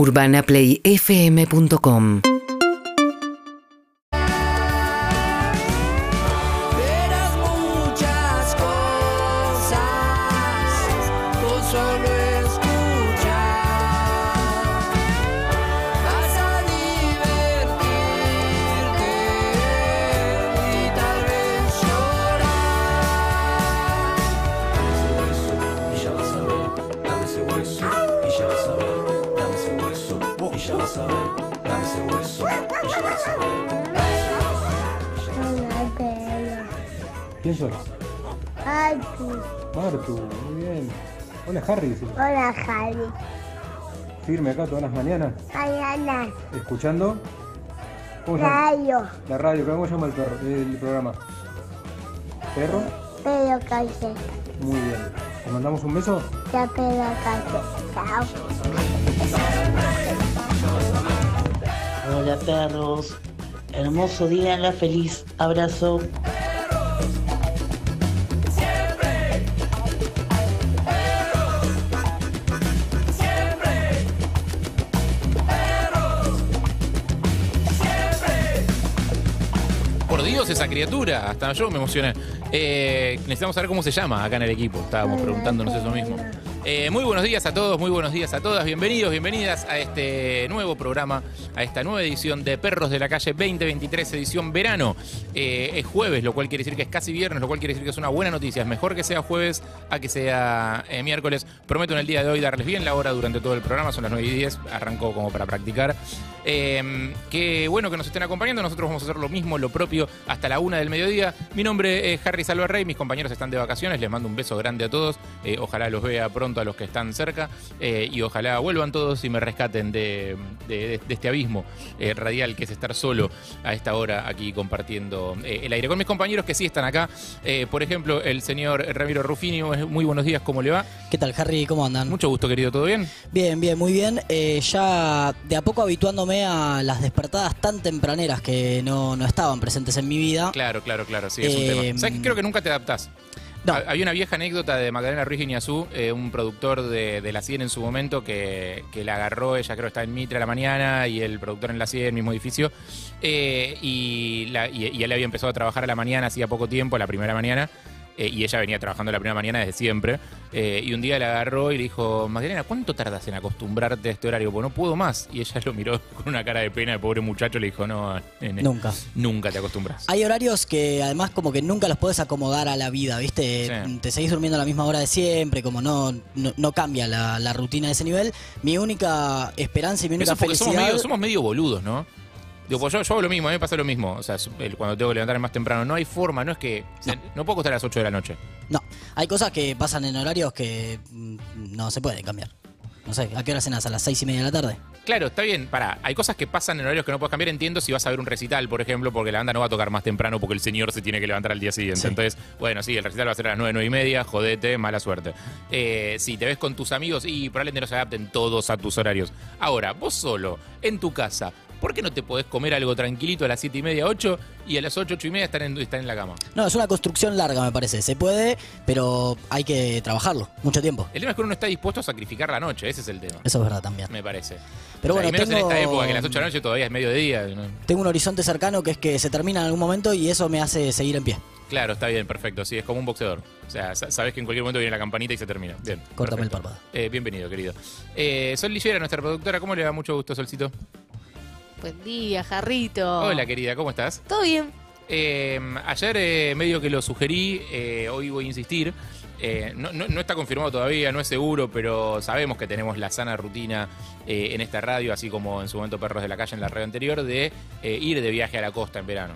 UrbanaPlayFM.com Firme acá todas las mañanas, Mañana, escuchando. ¿Cómo se llama? radio, La radio, ¿cómo se llama el, perro, el programa? ¿Perro? pero calle. Muy bien. ¿Le mandamos un beso? Ya. Chao. Hola perros, hermoso día la feliz, abrazo. Esa criatura. Hasta yo me emocioné. Eh, necesitamos saber cómo se llama acá en el equipo. Estábamos preguntándonos eso mismo. Eh, muy buenos días a todos, muy buenos días a todas. Bienvenidos, bienvenidas a este nuevo programa, a esta nueva edición de Perros de la Calle 2023, edición verano. Eh, es jueves, lo cual quiere decir que es casi viernes, lo cual quiere decir que es una buena noticia. Es mejor que sea jueves a que sea eh, miércoles. Prometo en el día de hoy darles bien la hora durante todo el programa, son las 9 y 10, arrancó como para practicar. Eh, qué bueno que nos estén acompañando, nosotros vamos a hacer lo mismo, lo propio, hasta la una del mediodía. Mi nombre es Harry Salvarrey, mis compañeros están de vacaciones, les mando un beso grande a todos. Ojalá los vea pronto a los que están cerca eh, y ojalá vuelvan todos y me rescaten de, de- de este abismo eh, radial que es estar solo a esta hora aquí compartiendo eh, el aire. Con mis compañeros que sí están acá, por ejemplo, el señor Ramiro Rufini, muy buenos días, ¿cómo le va? ¿Qué tal, Harry? ¿Cómo andan? Mucho gusto, querido, ¿todo bien? Bien, bien, muy bien. Ya de a poco habituándome a las despertadas tan tempraneras que no, no estaban presentes en mi vida. Claro, claro, claro, sí, es un tema. ¿Sabes que creo que nunca te adaptás? No. Ha- Había una vieja anécdota de Magdalena Ruiz Guiñazú, eh, un productor de, de La 100 en su momento, que, que la agarró, ella creo que está en Mitre a la mañana, y el productor en La 100, mismo edificio, eh, y, la- y- y él había empezado a trabajar a la mañana hacía poco tiempo, la primera mañana, eh, y ella venía trabajando la primera mañana desde siempre, eh, y un día la agarró y le dijo, Magdalena, ¿cuánto tardas en acostumbrarte a este horario? Pues no puedo más. Y ella lo miró con una cara de pena, el pobre muchacho le dijo, no, nene, Nunca. nunca te acostumbras. Hay horarios que además como que nunca los puedes acomodar a la vida, ¿viste? Sí. Te seguís durmiendo a la misma hora de siempre, como no, no, no cambia la, la rutina de ese nivel. Mi única esperanza y mi única Eso porque somos felicidad... medio, somos medio boludos, ¿no? Digo, pues yo, yo hago lo mismo, a mí me pasa lo mismo. O sea, el- cuando tengo que levantarme más temprano, no hay forma, no es que. o sea, no. puedo acostar a las 8 de la noche. No, hay cosas que pasan en horarios que mm, no se pueden cambiar. No sé, ¿a qué hora cenas? ¿A las seis y media de la tarde? Claro, está bien, pará. Hay cosas que pasan en horarios que no puedes cambiar. Entiendo si vas a ver un recital, por ejemplo, porque la banda no va a tocar más temprano porque el señor se tiene que levantar al día siguiente. Sí. Entonces, bueno, sí, el recital va a ser a las 9, 9 y media, jodete, mala suerte. Eh, si te ves con tus amigos y probablemente no se adapten todos a tus horarios. Ahora, vos solo, en tu casa, ¿por qué no te podés comer algo tranquilito a las 7 y media, 8 y a las 8, 8 y media estar en, estar en la cama? No, es una construcción larga, me parece. Se puede, pero hay que trabajarlo mucho tiempo. El tema es que uno no está dispuesto a sacrificar la noche, ese es el tema. Eso es verdad también. Me parece. Pero O sea, bueno, y menos tengo- en esta época, que a las 8 de la noche todavía es mediodía. ¿no? Tengo un horizonte cercano que es que se termina en algún momento y eso me hace seguir en pie. Claro, está bien, perfecto. Sí, es como un boxeador. O sea, sa- sabes que en cualquier momento viene la campanita y se termina. Bien. Córtame el párpado. Eh, bienvenido, querido. Eh, Sol Lillera, nuestra productora. ¿Cómo le va? Mucho gusto, Solcito. Buen día, Jarrito. Hola, querida, ¿cómo estás? ¿Todo bien? Eh, ayer eh, medio que lo sugerí, eh, hoy voy a insistir. Eh, no, no- no está confirmado todavía, no es seguro, pero sabemos que tenemos la sana rutina en esta radio, así como en su momento Perros de la Calle en la radio anterior, de ir de viaje a la costa en verano.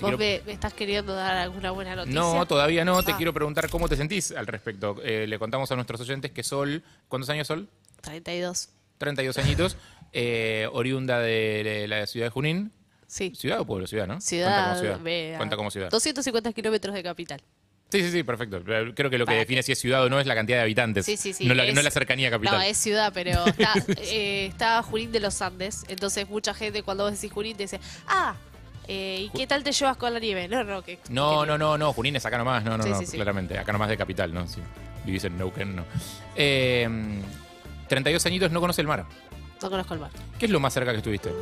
¿Vos quiero- me, estás queriendo dar alguna buena noticia? No, todavía no. Te Ah. quiero preguntar cómo te sentís al respecto. Eh, le contamos a nuestros oyentes que Sol, ¿cuántos años Sol? 32. 32 añitos, eh, oriunda de, la ciudad de Junín. Sí. ¿Ciudad o pueblo? Ciudad, ¿no? Cuenta Ciudad. como ciudad. Cuenta como ciudad. 250 kilómetros de capital. Sí, sí, sí, perfecto. Creo que lo que Para define que- si es ciudad o no es la cantidad de habitantes. Sí, sí, sí. No la, es- no la cercanía capital. No, es ciudad, pero está, eh, está Junín de los Andes. Entonces, mucha gente cuando vos decís Junín te dice, ah, eh, ¿y qué tal te llevas con la nieve? No, no, que. No, que- no, no, no, Junín es acá nomás, no, no, Sí, no, sí. claramente, acá nomás de capital, ¿no? Si vivís en Neuquén, no. Eh, 32 añitos, no conoce el mar. No conozco el mar. ¿Qué es lo más cerca que estuviste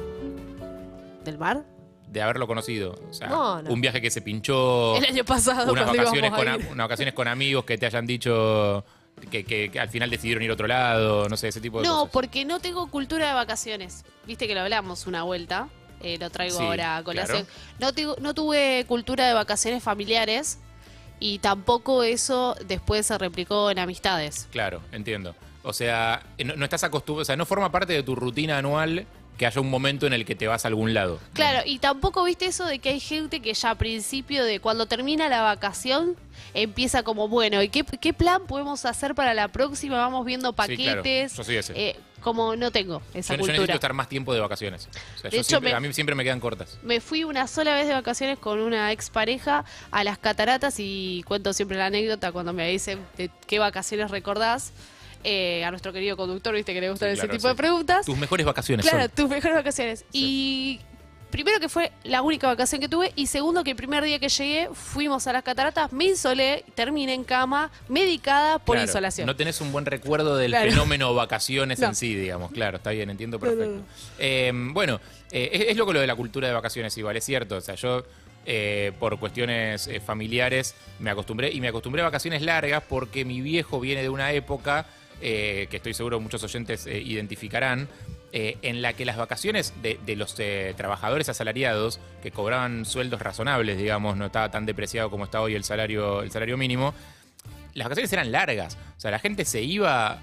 ¿Del mar? de haberlo conocido? O sea, No, no. un viaje que se pinchó, El año pasado unas cuando vacaciones, íbamos con, a a- ir. unas vacaciones con amigos que te hayan dicho que, que- que al final decidieron ir a otro lado, no sé, ese tipo de No, cosas. porque no tengo cultura de vacaciones. Viste que lo hablamos una vuelta. eh, lo traigo Sí, ahora a colación. No, tengo- no tuve cultura de vacaciones familiares y tampoco eso después se replicó en amistades. Claro, entiendo. O sea, no, no estás acostumbrado, o sea, no forma parte de tu rutina anual que haya un momento en el que te vas a algún lado. Claro, y tampoco viste eso de que hay gente que ya a principio de cuando termina la vacación empieza como, bueno, ¿y qué, qué plan podemos hacer para la próxima? Vamos viendo Sí, claro. paquetes. Yo soy ese. Eh, como no tengo Yo, esa yo necesito cultura. estar más tiempo de vacaciones. O sea, De yo hecho, siempre- me- a mí siempre me quedan cortas. Me fui una sola vez de vacaciones con una expareja a las cataratas y cuento siempre la anécdota cuando me dicen de qué vacaciones recordás. Eh, a nuestro querido conductor, viste que le gustan Sí, ese tipo de preguntas. Tus mejores vacaciones Claro, son. tus mejores vacaciones. Y primero que fue la única vacación que tuve y segundo que el primer día que llegué fuimos a las cataratas, me insolé, terminé en cama, medicada por Claro, insolación. No tenés un buen recuerdo del Claro. fenómeno vacaciones No. en sí, digamos. Claro, está bien, entiendo No, no, perfecto. Eh, bueno, eh, es, es loco lo de la cultura de vacaciones igual, es cierto. O sea, yo eh, por cuestiones eh, familiares me acostumbré y me acostumbré a vacaciones largas porque mi viejo viene de una época eh, que estoy seguro muchos oyentes eh, identificarán. eh, en la que las vacaciones de, de los trabajadores asalariados que cobraban sueldos razonables, digamos, no estaba tan depreciado como está hoy el salario, el salario mínimo, las vacaciones eran largas. O sea, la gente se iba,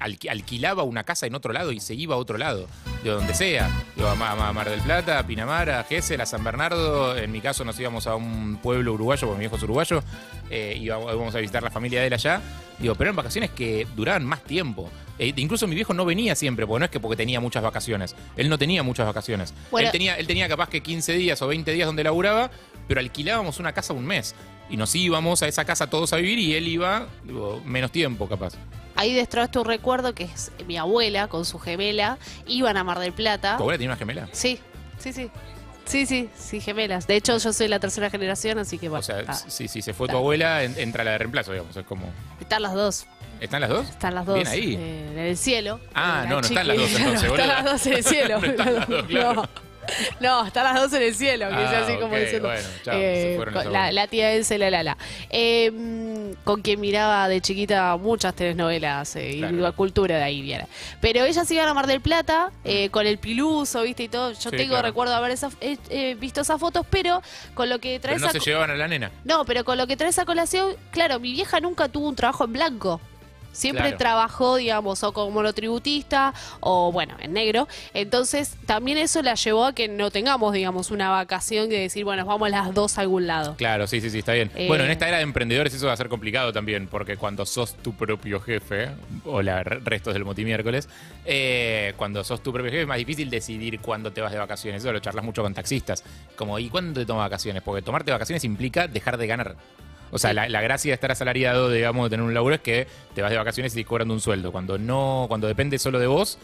alquilaba una casa en otro lado y se iba a otro lado, de donde sea. Iba a Ma- a Mar del Plata, a Pinamar, a Gesell, a San Bernardo. En mi caso nos íbamos a un pueblo uruguayo, porque mi viejo es uruguayo. Eh, íbamos, íbamos a visitar la familia de él allá. Digo, pero eran vacaciones que duraban más tiempo. Eh, incluso mi viejo no venía siempre, porque no es que porque tenía muchas vacaciones. Él no tenía muchas vacaciones. Bueno. él, tenía, él tenía capaz que 15 días o 20 días donde laburaba, pero alquilábamos una casa un mes. Y nos íbamos a esa casa todos a vivir y él iba digo, menos tiempo, capaz. Ahí destraste un recuerdo que es mi abuela con su gemela, iban a Mar del Plata. ¿Tu abuela tenía una gemela? Sí, sí, sí. Sí, sí, sí, gemelas. De hecho, yo soy la tercera generación, así que bueno. O sea, ah, si, si se fue tu abuela, en- entra la de reemplazo, digamos. Es como. están las dos. ¿Están las dos? Están las dos. Bien ahí. eh, en el cielo. Ah, no, no están las dos entonces, no. Están las dos en el cielo. No están las dos, claro. No, están las dos en el cielo, que Ah, sea así como ok, diciendo. bueno, chao, eh, se con la, la tía la Lala. Eh, mm, con quien miraba de chiquita muchas telenovelas eh, y la cultura de ahí viene. Pero ellas iban a Mar del Plata eh, con el piluso, ¿viste? Y todo. Yo Sí, tengo claro. recuerdo haber esa- eh, eh, visto esas fotos, pero con lo que Pero traes no a se llevaban a la nena. no, pero con lo que traes a colación, claro, mi vieja nunca tuvo un trabajo en blanco. Siempre Claro. trabajó, digamos, o como monotributista o, bueno, en negro. Entonces, también eso la llevó a que no tengamos, digamos, una vacación de decir, bueno, vamos las dos a algún lado. Claro, sí, sí, sí, está bien. Eh. Bueno, en esta era de emprendedores eso va a ser complicado también, porque cuando sos tu propio jefe, o la restos del Motimiércoles, eh, cuando sos tu propio jefe es más difícil decidir cuándo te vas de vacaciones. Eso lo charlas mucho con taxistas. Como, ¿y cuándo te tomas vacaciones? Porque tomarte vacaciones implica dejar de ganar. O sea, la, la gracia de estar asalariado, digamos, de tener un laburo es que te vas de vacaciones y te cobrando un sueldo. Cuando no, cuando depende solo de vos,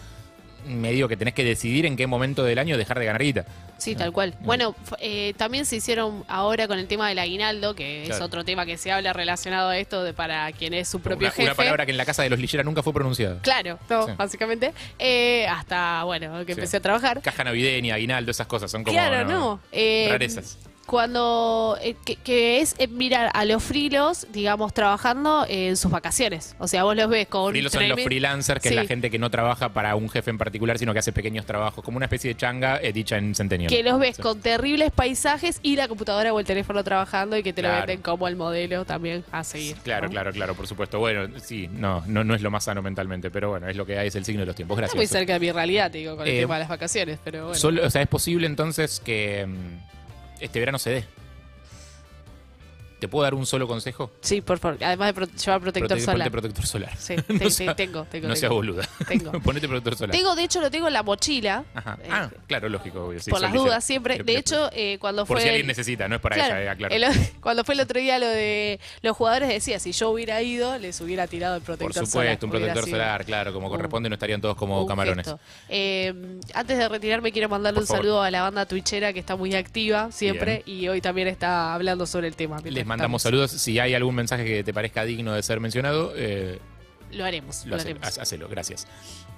me digo que tenés que decidir en qué momento del año dejar de ganar guita. Sí, tal cual. Bueno, eh, también se hicieron ahora con el tema del aguinaldo, que es otro tema que se habla relacionado a esto de para quien es su propio Una, jefe. una palabra que en la casa de los Lillera nunca fue pronunciada. Claro, no, Sí. básicamente. Eh, hasta, bueno, que Sí. empecé a trabajar. Caja navideña, aguinaldo, esas cosas son como claro, no. Eh, rarezas. Cuando, eh, que, que es eh, mirar a los frilos, digamos, trabajando en sus vacaciones. O sea, vos los ves con Frilos son los freelancers, que es la gente que no trabaja para un jefe en particular, sino que hace pequeños trabajos, como una especie de changa eh, dicha en Centennial. que los ves Sí. con terribles paisajes y la computadora o el teléfono trabajando y que te lo venden como el modelo también a seguir. Claro, ¿no? claro, claro, por supuesto. Bueno, sí, no, no, no es lo más sano mentalmente, pero bueno, es lo que hay, es el signo de los tiempos. Está Gracias. muy cerca de mi realidad, digo, con el Eh, tema de las vacaciones, pero bueno. Solo- o sea, es posible entonces que mm, este verano se dé. ¿Te puedo dar un solo consejo? Sí, por favor. Además de pro- llevar protector Prote- solar. ponte protector solar. Sí, No te- te- sea- tengo, tengo. No tengo. seas boluda. Tengo. Ponete protector solar. Tengo, de hecho, lo tengo en la mochila. Ajá. eh, Ah, claro, lógico. obvio, sí, por las dudas siempre. De hecho, eh, cuando Por fue. si alguien el- necesita, no es para Claro, ella, eh, aclaro. el- cuando fue el otro día lo de los jugadores, decía: si yo hubiera ido, les hubiera tirado el Por protector solar. supuesto, un protector sido solar, claro, como corresponde, no estarían todos como camarones. Eh, antes de retirarme, quiero mandarle Por un favor. saludo a la banda twitchera que está muy activa siempre y hoy también está hablando sobre el tema. Les mandamos estamos. saludos. Si hay algún mensaje que te parezca digno de ser mencionado, eh, Lo haremos, Lo lo, hace- haremos. hacelo, gracias.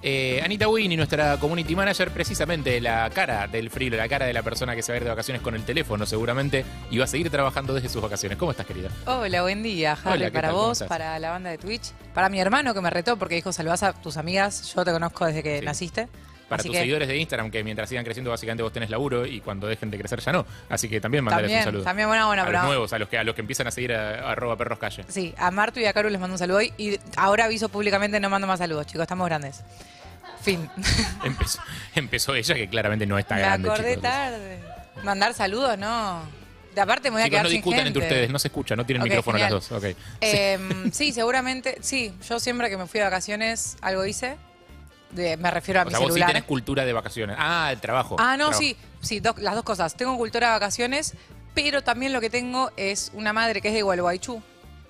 Eh, Anita Winnie, nuestra community manager, precisamente la cara del frilo, la cara de la persona que se va a ir de vacaciones con el teléfono seguramente y va a seguir trabajando desde sus vacaciones. ¿Cómo estás, querida? Hola, buen día, Harry, Hola, ¿qué para vos, para la banda de Twitch, para mi hermano que me retó porque dijo saludás a tus amigas, yo te conozco desde que Sí. naciste. Para Así tus que seguidores de Instagram, que mientras sigan creciendo, básicamente vos tenés laburo y cuando dejen de crecer ya no. Así que también mandales también, un saludo. también buena, buena, a los nuevos, a los que a los que empiezan a seguir a, a arroba perros calle. sí, a Martu y a Caru les mando un saludo hoy y ahora aviso públicamente no mando más saludos, chicos, estamos grandes. Fin. Empezó, empezó ella, que claramente no está me grande. acordé chicos. tarde. Mandar saludos, no. De aparte me voy a Chicos, quedar no sin discutan entre gente. ustedes, no se escucha, no tienen Ok, micrófono genial. las dos. ok. Em, sí, seguramente, sí. Yo siempre que me fui de vacaciones algo hice. De- me refiero a O mi sea, vos sí celular. tenés cultura de vacaciones. Ah, el trabajo. Ah, no, Trabajo. sí, sí, las dos cosas. Tengo cultura de vacaciones, pero también lo que tengo es una madre que es de Gualeguaychú.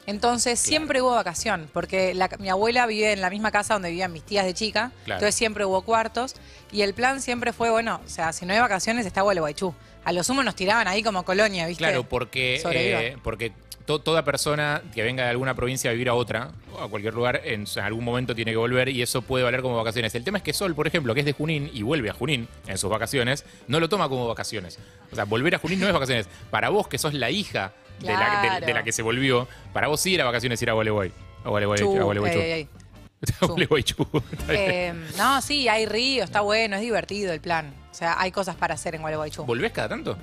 Entonces siempre hubo vacación, porque la- mi abuela vive en la misma casa donde vivían mis tías de chica, Claro. entonces siempre hubo cuartos y el plan siempre fue, bueno, o sea, si no hay vacaciones está Gualeguaychú. A lo sumo nos tiraban ahí como colonia, ¿viste? Claro, porque, eh, porque to- toda persona que venga de alguna provincia a vivir a otra, o a cualquier lugar, en algún momento tiene que volver y eso puede valer como vacaciones. El tema es que Sol, por ejemplo, que es de Junín y vuelve a Junín en sus vacaciones, no lo toma como vacaciones. O sea, volver a Junín no es vacaciones. Para vos, que sos la hija de, la, de- Claro. de la que se volvió, para vos sí era vacaciones ir a Gualeguay. A Gualeguay, Chu, a. Está bien. Eh, no, sí, hay río, está bueno, es divertido el plan. O sea, hay cosas para hacer en Gualeguaychú. ¿Volvés cada tanto?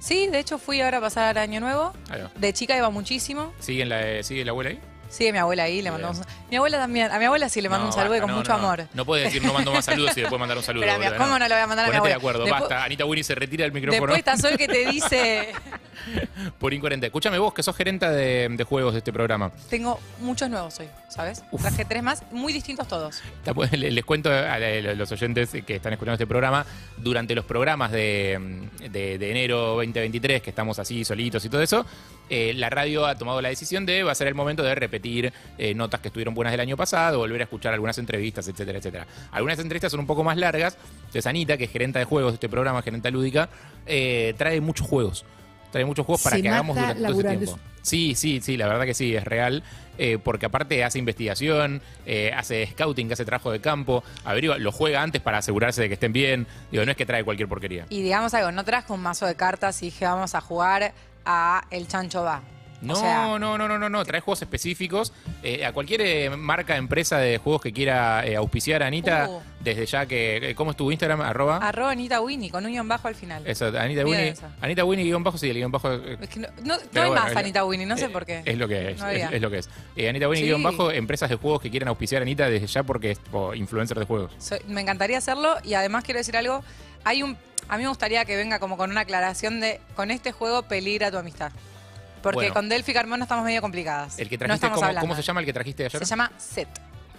Sí, de hecho fui ahora a pasar Año Nuevo. Ahí va. De chica iba muchísimo. ¿Sigue, la, ¿Sigue la abuela ahí? Sigue mi abuela ahí, le mandamos. Mi abuela también, a mi abuela sí le mando No, un saludo y basta, con no, mucho no. amor. No puedes decir no mando más saludos y después mandar un saludo. Pero a mi- ¿cómo no le voy a mandar a mi Ponete abuela? de acuerdo, Después- basta. Anita Winnie se retira del micrófono Después está Sol que te dice, por incoherente. Escúchame vos, que sos gerenta de, de juegos de este programa. tengo muchos nuevos hoy, ¿sabes? Traje tres más, muy distintos todos. Les cuento a los oyentes que están escuchando este programa, durante los programas de, de- de enero 2023, que estamos así solitos y todo eso, eh, la radio ha tomado la decisión de, va a ser el momento de repetir eh, notas que estuvieron buenas del año pasado, volver a escuchar algunas entrevistas, etcétera, etcétera. Algunas entrevistas son un poco más largas, entonces Anita, que es gerenta de juegos de este programa, gerenta lúdica, eh, trae muchos juegos. Trae muchos juegos para Se que hagamos durante todo ese tiempo. Sí, sí, sí, la verdad que sí, es real. eh, porque aparte hace investigación, eh, hace scouting, hace trabajo de campo, averigua, lo juega antes para asegurarse de que estén bien. Digo, no es que trae cualquier porquería. Y digamos algo, no traje un mazo de cartas y dije vamos a jugar a El Chancho Va. No, o sea, no, no, no, no, no, trae juegos específicos. Eh, a cualquier eh, marca, empresa de juegos que quiera eh, auspiciar a Anita, Uh. desde ya que. eh, ¿Cómo es tu Instagram? Arroba. arroba Anita Winnie con un guion bajo al final. Eso, Anita Winnie. Anita Winnie guion bajo, sí, el guion bajo. eh, Es que no, no- no hay bueno, más Anita Winnie, no sé por qué. Es lo que es, No es, es lo que es. Anita Winnie Sí. guion bajo, empresas de juegos que quieran auspiciar a Anita desde ya porque es influencer de juegos. Me encantaría hacerlo y además quiero decir algo. Hay un, a mí me gustaría que venga como con una aclaración de con este juego peligra tu amistad. Porque Bueno. con Delphi Carmona estamos medio complicadas. El que trajiste, ¿cómo, se llama el que trajiste ayer? Se llama Set.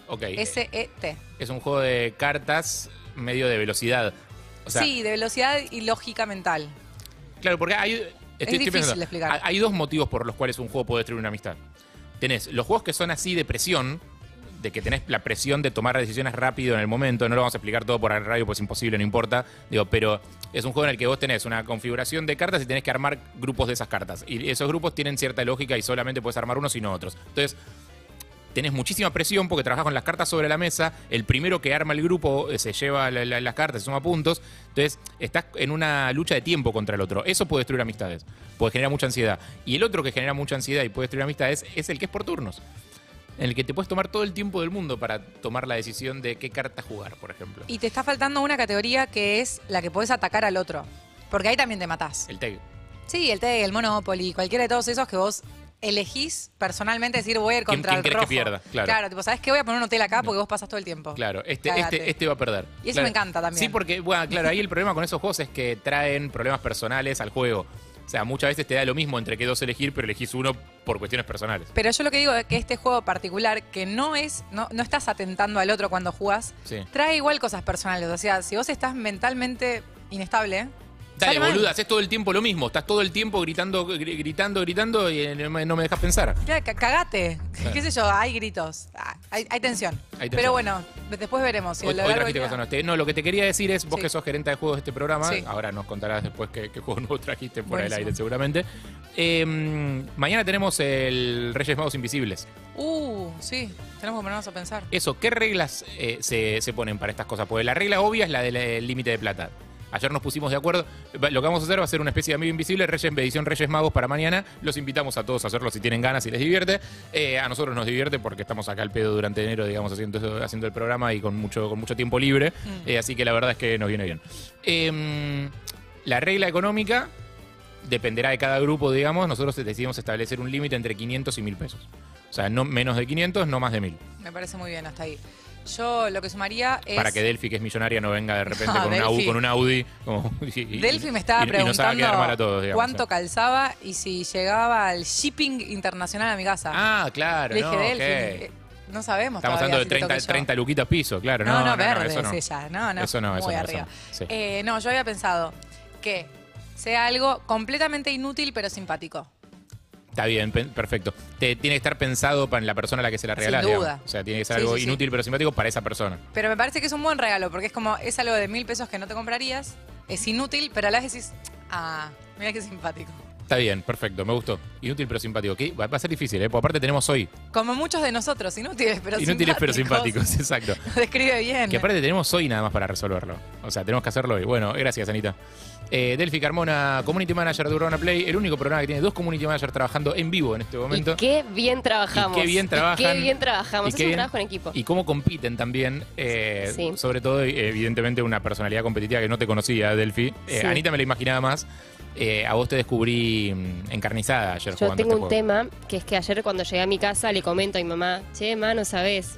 Ok. S-E-T. Es un juego de cartas medio de velocidad. O sea, sí, de velocidad y lógica mental. Claro, porque hay. Estoy, estoy difícil pensando, de explicar. hay- Hay dos motivos por los cuales un juego puede destruir una amistad. Tenés los juegos que son así de presión, de que tenés la presión de tomar decisiones rápido en el momento. No lo vamos a explicar todo por el radio, pues es imposible, no importa. Digo, pero es un juego en el que vos tenés una configuración de cartas y tenés que armar grupos de esas cartas. Y esos grupos tienen cierta lógica y solamente puedes armar unos y no otros. Entonces, tenés muchísima presión porque trabajas con las cartas sobre la mesa. El primero que arma el grupo eh, se lleva la- la- las cartas, se suma puntos. Entonces, estás en una lucha de tiempo contra el otro. Eso puede destruir amistades. Puede generar mucha ansiedad. Y el otro que genera mucha ansiedad y puede destruir amistades es el que es por turnos. En el que te puedes tomar todo el tiempo del mundo para tomar la decisión de qué carta jugar, por ejemplo. Y te está faltando una categoría que es la que podés atacar al otro. Porque ahí también te matás. El tag. Sí, el TEG, el Monopoly, cualquiera de todos esos que vos elegís personalmente decir voy a ir ¿Quién- contra quién el querés que rojo. pierda? Claro. Claro, tipo, ¿sabes qué? Voy a poner un hotel acá porque vos pasas todo el tiempo. Claro, este, Cágate. este, este va a perder. Y eso Claro. me encanta también. Sí, porque, bueno, claro, ahí el problema con esos juegos es que traen problemas personales al juego. O sea, muchas veces te da lo mismo entre qué dos elegir, pero elegís uno por cuestiones personales. Pero yo lo que digo es que este juego particular, que no es, no, no estás atentando al otro cuando jugás, Sí. trae igual cosas personales. O sea, si vos estás mentalmente inestable, Dale, boluda, haces todo el tiempo lo mismo. Estás todo el tiempo gritando, gri- gritando, gritando y eh, no me, no me dejas pensar. Ya, ca- cagate. Claro. ¿Qué sé yo? Hay gritos. Ah, Hay, hay tensión. Hay tensión. Pero bueno, después veremos. si a Hoy, lo hoy largo trajiste del cosas día- nuevas. Te- No, lo que te quería decir es, vos Sí. que sos gerente de juegos de este programa, Sí. ahora nos contarás después qué, qué juego nuevo trajiste por el Buenísimo. aire seguramente. Eh, mañana tenemos el Reyes Magos Invisibles. Uh, sí. Tenemos que ponernos a pensar. Eso, ¿qué reglas eh, se, se ponen para estas cosas? Porque la regla obvia es la del eh, límite de plata. Ayer nos pusimos de acuerdo. Lo que vamos a hacer va a ser una especie de amigo invisible, Reyes, edición Reyes Magos para mañana. Los invitamos a todos a hacerlo si tienen ganas y les divierte. Eh, a nosotros nos divierte porque estamos acá al pedo durante enero, digamos, haciendo, haciendo el programa y con mucho, con mucho tiempo libre. Eh, así que la verdad es que nos viene bien. Eh, la regla económica dependerá de cada grupo, digamos. Nosotros decidimos establecer un límite entre 500 y 1000 pesos. O sea, no menos de 500, no más de 1000. Me parece muy bien hasta ahí. Yo lo que sumaría es. Para que Delphi, que es millonaria, no venga de repente No, con, una, Delphi. con un Audi. como- y- y- Delphi me estaba y- y nos haga preguntando quedar mal a todos, digamos. cuánto calzaba y si llegaba al shipping internacional a mi casa. Ah, claro, Le no, dije, ok. Delphi, eh, no sabemos Estamos todavía hablando de si te 30, toque yo. 30 luquitas piso, claro. No, No, no, no, verde eso no. es ella. No, no. Eso no, eso muy no, eso arriba. no. Sí. Eh, no, yo había pensado que sea algo completamente inútil pero simpático. Está bien, pe- perfecto. Te, tiene que estar pensado para la persona a la que se la Sin regalás. duda. digamos. O sea, tiene que ser Sí, algo sí, sí. inútil pero simpático para esa persona. Pero me parece que es un buen regalo porque es como, es algo de mil pesos que no te comprarías, es inútil, pero a la vez decís, ah, mira qué simpático. Está bien, perfecto, me gustó. Inútil pero simpático. ¿Qué? Va va a ser difícil, ¿eh? Porque aparte tenemos hoy. Como muchos de nosotros, inútiles pero Inútiles pero simpáticos. simpáticos, exacto. Describe bien. Que aparte tenemos hoy nada más para resolverlo. O sea, tenemos que hacerlo hoy. Bueno, gracias, Anita. Eh, Delphi Carmona, Community Manager de Urbana Play, el único programa que tiene dos Community Managers trabajando en vivo en este momento. Y qué bien trabajamos. Y qué bien trabajan. Qué bien trabajamos. Y Es qué un bien- trabajo en equipo. Y cómo compiten también, eh, Sí. sobre todo, evidentemente, una personalidad competitiva que no te conocía, Delphi. Eh, Sí. Anita me la imaginaba más. Eh, a vos te descubrí mm, encarnizada ayer Yo tengo este un juego. tema que es que ayer cuando llegué a mi casa le comento a mi mamá, che, ma, no sabes.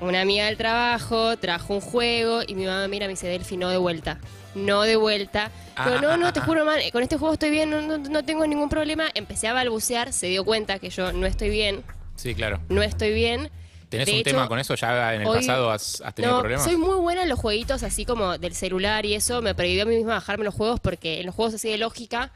Una amiga del trabajo trajo un juego y mi mamá mira me dice, Delphi, no de vuelta. No de vuelta. Digo, Ah, no, ah, no, ah, te juro, man, con este juego estoy bien, no, no- no tengo ningún problema. Empecé a balbucear, se dio cuenta que yo no estoy bien, Sí, claro. no estoy bien. ¿Tenés De un hecho, tema con eso? ¿Ya en el hoy- pasado has, has tenido no, problemas? soy muy buena en los jueguitos así como del celular y eso. Me prohibió a mí misma bajarme los juegos porque en los juegos así de lógica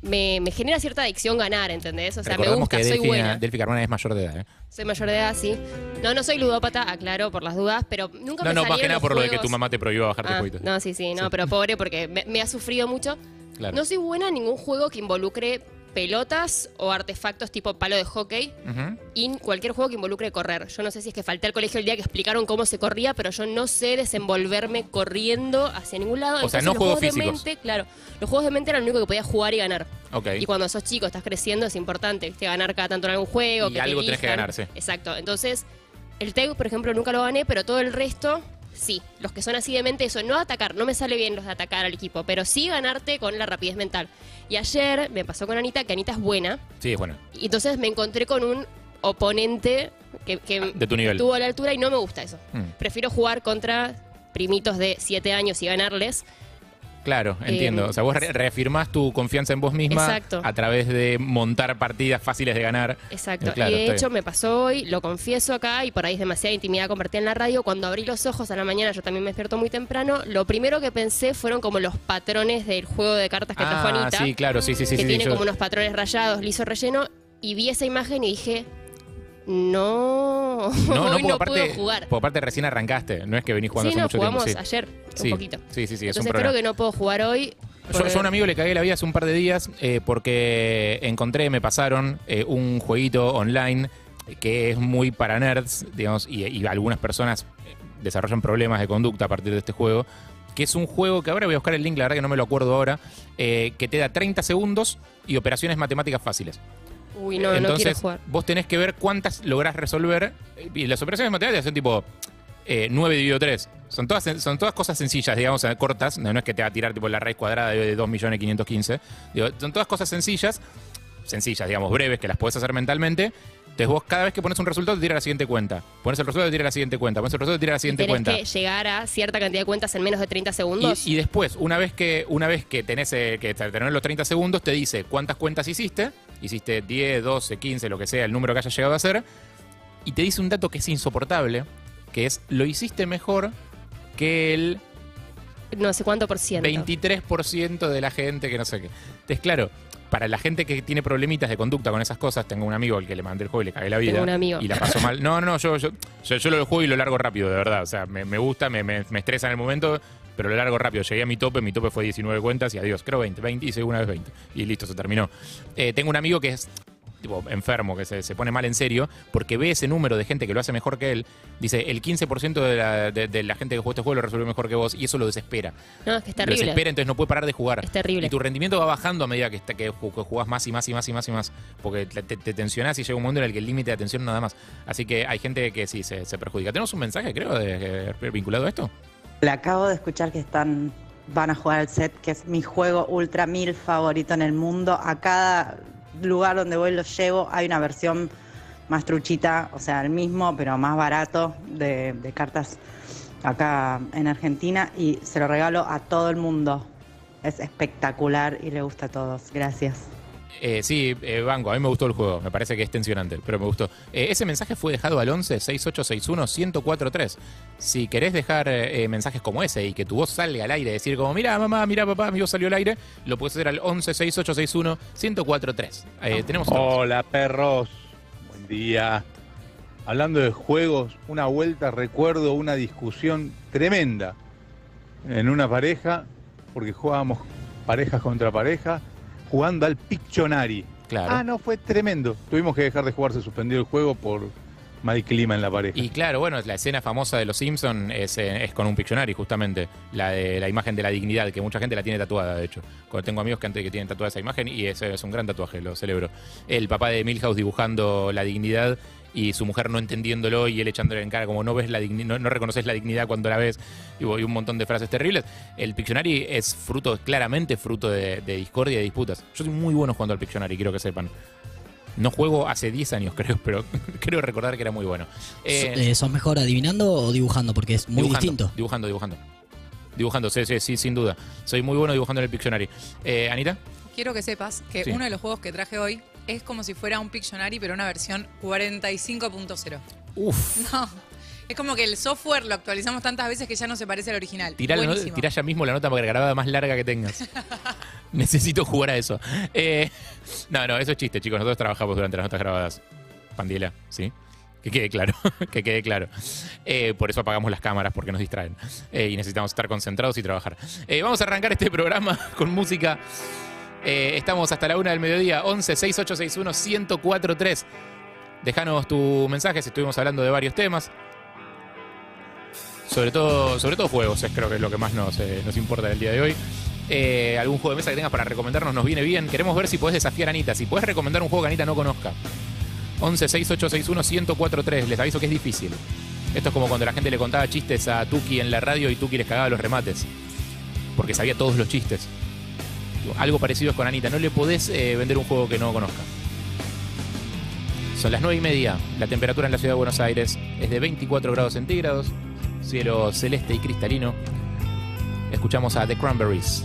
me, me genera cierta adicción ganar, ¿entendés? O sea, me gusta, que soy buena. Delphi Carmona es mayor de edad. ¿eh? Soy mayor de edad, sí. No, no soy ludópata, aclaro por las dudas, pero nunca No, me no, más que nada por lo de que tu mamá te prohibió bajarte Ah, jueguitos. no, sí, sí, no, Sí. pero pobre porque me, me ha sufrido mucho. Claro. No soy buena en ningún juego que involucre pelotas o artefactos tipo palo de hockey Ujú. y cualquier juego que involucre correr. Yo no sé si es que falté al colegio el día que explicaron cómo se corría, pero yo no sé desenvolverme corriendo hacia ningún lado. O sea, Entonces, no los juegos juegos de mente, claro, los juegos de mente eran lo único que podía jugar y ganar. Ok. Y cuando sos chico, estás creciendo, es importante, ¿viste? Ganar cada tanto en algún juego. Y que te algo tenés que elijan. ganar, sí. Exacto. Entonces, el TEG, por ejemplo, nunca lo gané, pero todo el resto, sí. Los que son así de mente, eso, no atacar, no me sale bien los de atacar al equipo, pero sí ganarte con la rapidez mental. Y ayer me pasó con Anita, que Anita es buena, Sí, es bueno. y entonces me encontré con un oponente que, que Ah, de tu nivel. estuvo a la altura y no me gusta eso. Mm. Prefiero jugar contra primitos de 7 años y ganarles. Claro, entiendo. Eh, o sea, vos re- reafirmás tu confianza en vos misma Exacto. a través de montar partidas fáciles de ganar. Exacto. Eh, claro, y de hecho bien. me pasó hoy, lo confieso acá, y por ahí es demasiada intimidad compartida en la radio. Cuando abrí los ojos a la mañana, yo también me despierto muy temprano, lo primero que pensé fueron como los patrones del juego de cartas que trajo Ah, Anita. sí, claro, sí, sí, sí. que sí, tiene yo- como unos patrones rayados, liso relleno, y vi esa imagen y dije, no, No, no, aparte, puedo jugar. porque aparte recién arrancaste. No es que venís jugando Sí, hace no, mucho jugamos tiempo. ayer, Sí. un poquito. Sí, sí, sí, es un Entonces problema. que no puedo jugar hoy. Yo, por- yo a un amigo le cagué la vida hace un par de días eh, porque encontré, me pasaron eh, un jueguito online que es muy para nerds, digamos, y, y algunas personas eh, desarrollan problemas de conducta a partir de este juego, que es un juego que ahora voy a buscar el link, la verdad que no me lo acuerdo ahora, eh, que te da 30 segundos y operaciones matemáticas fáciles. Uy, no, no Entonces, quiero jugar. vos tenés que ver cuántas lográs resolver. Y las operaciones matemáticas son tipo eh, 9 dividido 3. Son todas, son todas cosas sencillas, digamos, eh, cortas. No, no es que te va a tirar tipo la raíz cuadrada de 2.515.000. Digo, son todas cosas sencillas, sencillas, digamos, breves, que las puedes hacer mentalmente. Entonces vos cada vez que pones un resultado te tira la siguiente cuenta. Pones el resultado te tira la siguiente cuenta. Pones el resultado te tira la siguiente tenés cuenta. que llegar a cierta cantidad de cuentas en menos de 30 segundos. Y, y después, una vez que, una vez que tenés eh, que tener los 30 segundos, te dice cuántas cuentas hiciste. Hiciste 10, 12, 15, lo que sea, el número que hayas llegado a hacer. Y te dice un dato que es insoportable, que es lo hiciste mejor que el no sé cuánto por ciento. 23% de la gente que no sé qué. Entonces, claro, para la gente que tiene problemitas de conducta con esas cosas, tengo un amigo al que le mandé el juego y le cagué la vida. Tengo un amigo. Y la pasó mal. No, no, no, yo, yo, yo, yo lo juego y lo largo rápido, de verdad. O sea, me, me gusta, me, me, me estresa en el momento, pero lo largo rápido. Llegué a mi tope, mi tope fue 19 cuentas y adiós. Creo 20, 20, hice una vez 20. Y listo, se terminó. Eh, tengo un amigo que es tipo enfermo, que se, se pone mal en serio, porque ve ese número de gente que lo hace mejor que él. Dice, el 15% de la, de, de la gente que juega este juego lo resolvió mejor que vos, y eso lo desespera. No, es que es Lo terrible. desespera, entonces no puede parar de jugar. Es terrible. Y tu rendimiento va bajando a medida que, que ju- que jugás más y más y más y más y más. Porque te, te- te tensionás y llega un momento en el que el límite de atención nada más. Así que hay gente que sí se, se perjudica. Tenemos un mensaje, creo, de- vinculado a esto. Le acabo de escuchar que están van a jugar al set, que es mi juego ultra mil favorito en el mundo. A cada lugar donde voy lo llevo. Hay una versión más truchita, o sea, el mismo, pero más barato de, de cartas acá en Argentina y se lo regalo a todo el mundo. Es espectacular y le gusta a todos. Gracias. Eh, sí, eh, Banco, a mí me gustó el juego. Me parece que es tensionante, pero me gustó. Eh, ese mensaje fue dejado al 11 6861 1043. Si querés dejar eh, mensajes como ese y que tu voz salga al aire, decir como, mira mamá, mira papá, mi voz salió al aire, lo puedes hacer al 11 6861 1043. Eh, tenemos. Hola perros, buen día. Hablando de juegos, una vuelta recuerdo una discusión tremenda en una pareja, porque jugábamos parejas contra pareja, jugando al Pictionary. Claro. Ah, no, fue tremendo. Tuvimos que dejar de jugar, se suspendió el juego por mal clima en la pareja. Y claro, bueno, la escena famosa de los Simpsons es, eh, es con un Pictionary, justamente. La de la imagen de la dignidad, que mucha gente la tiene tatuada, de hecho. Cuando tengo amigos que, antes que tienen tatuada esa imagen y es un gran tatuaje, lo celebro. El papá de Milhouse dibujando la dignidad y su mujer no entendiéndolo y él echándole en cara como no ves la no, no reconoces la dignidad cuando la ves y, y un montón de frases terribles. El Pictionary es fruto, claramente fruto de, de discordia y de disputas. Yo soy muy bueno jugando al Pictionary, quiero que sepan. No juego hace 10 años, creo, pero creo recordar que era muy bueno. Eh, Eh, ¿Sos mejor adivinando o dibujando? Porque es muy dibujando, distinto. Dibujando, dibujando. Dibujando, sí, sí, sí, sin duda. Soy muy bueno dibujando en el Pictionary. Eh, Anita, Quiero que sepas que Sí. uno de los juegos que traje hoy es como si fuera un Pictionary, pero una versión 45.0 uff, No. Es como que el software lo actualizamos tantas veces que ya no se parece al original. tirá, la no- Buenísimo. tirá ya mismo la nota para grabada más larga que tengas. Necesito jugar a eso. Eh, no, no, eso es chiste, chicos. Nosotros trabajamos durante las notas grabadas. Pandiela, ¿sí? Que quede claro, que quede claro. Eh, por eso apagamos las cámaras, porque nos distraen. Eh, y necesitamos estar concentrados y trabajar. Vamos a arrancar este programa con música. Estamos hasta la una del mediodía, 11 6861 1043. Déjanos tu mensaje, si estuvimos hablando de varios temas. Sobre todo, sobre todo juegos, es creo que es lo que más nos, nos importa el día de hoy. Eh, algún juego de mesa que tengas para recomendarnos nos viene bien. Queremos ver si podés desafiar a Anita. Si podés recomendar un juego que Anita no conozca. 11 6861 1043. Les aviso que es difícil. Esto es como cuando la gente le contaba chistes a Tuki en la radio y Tuki les cagaba los remates. Porque sabía todos los chistes. Algo parecido es con Anita. No le podés eh, vender un juego que no conozca. Son las 9 y media. La temperatura en la ciudad de Buenos Aires es de 24 grados centígrados. Cielo celeste y cristalino. Escuchamos a The Cranberries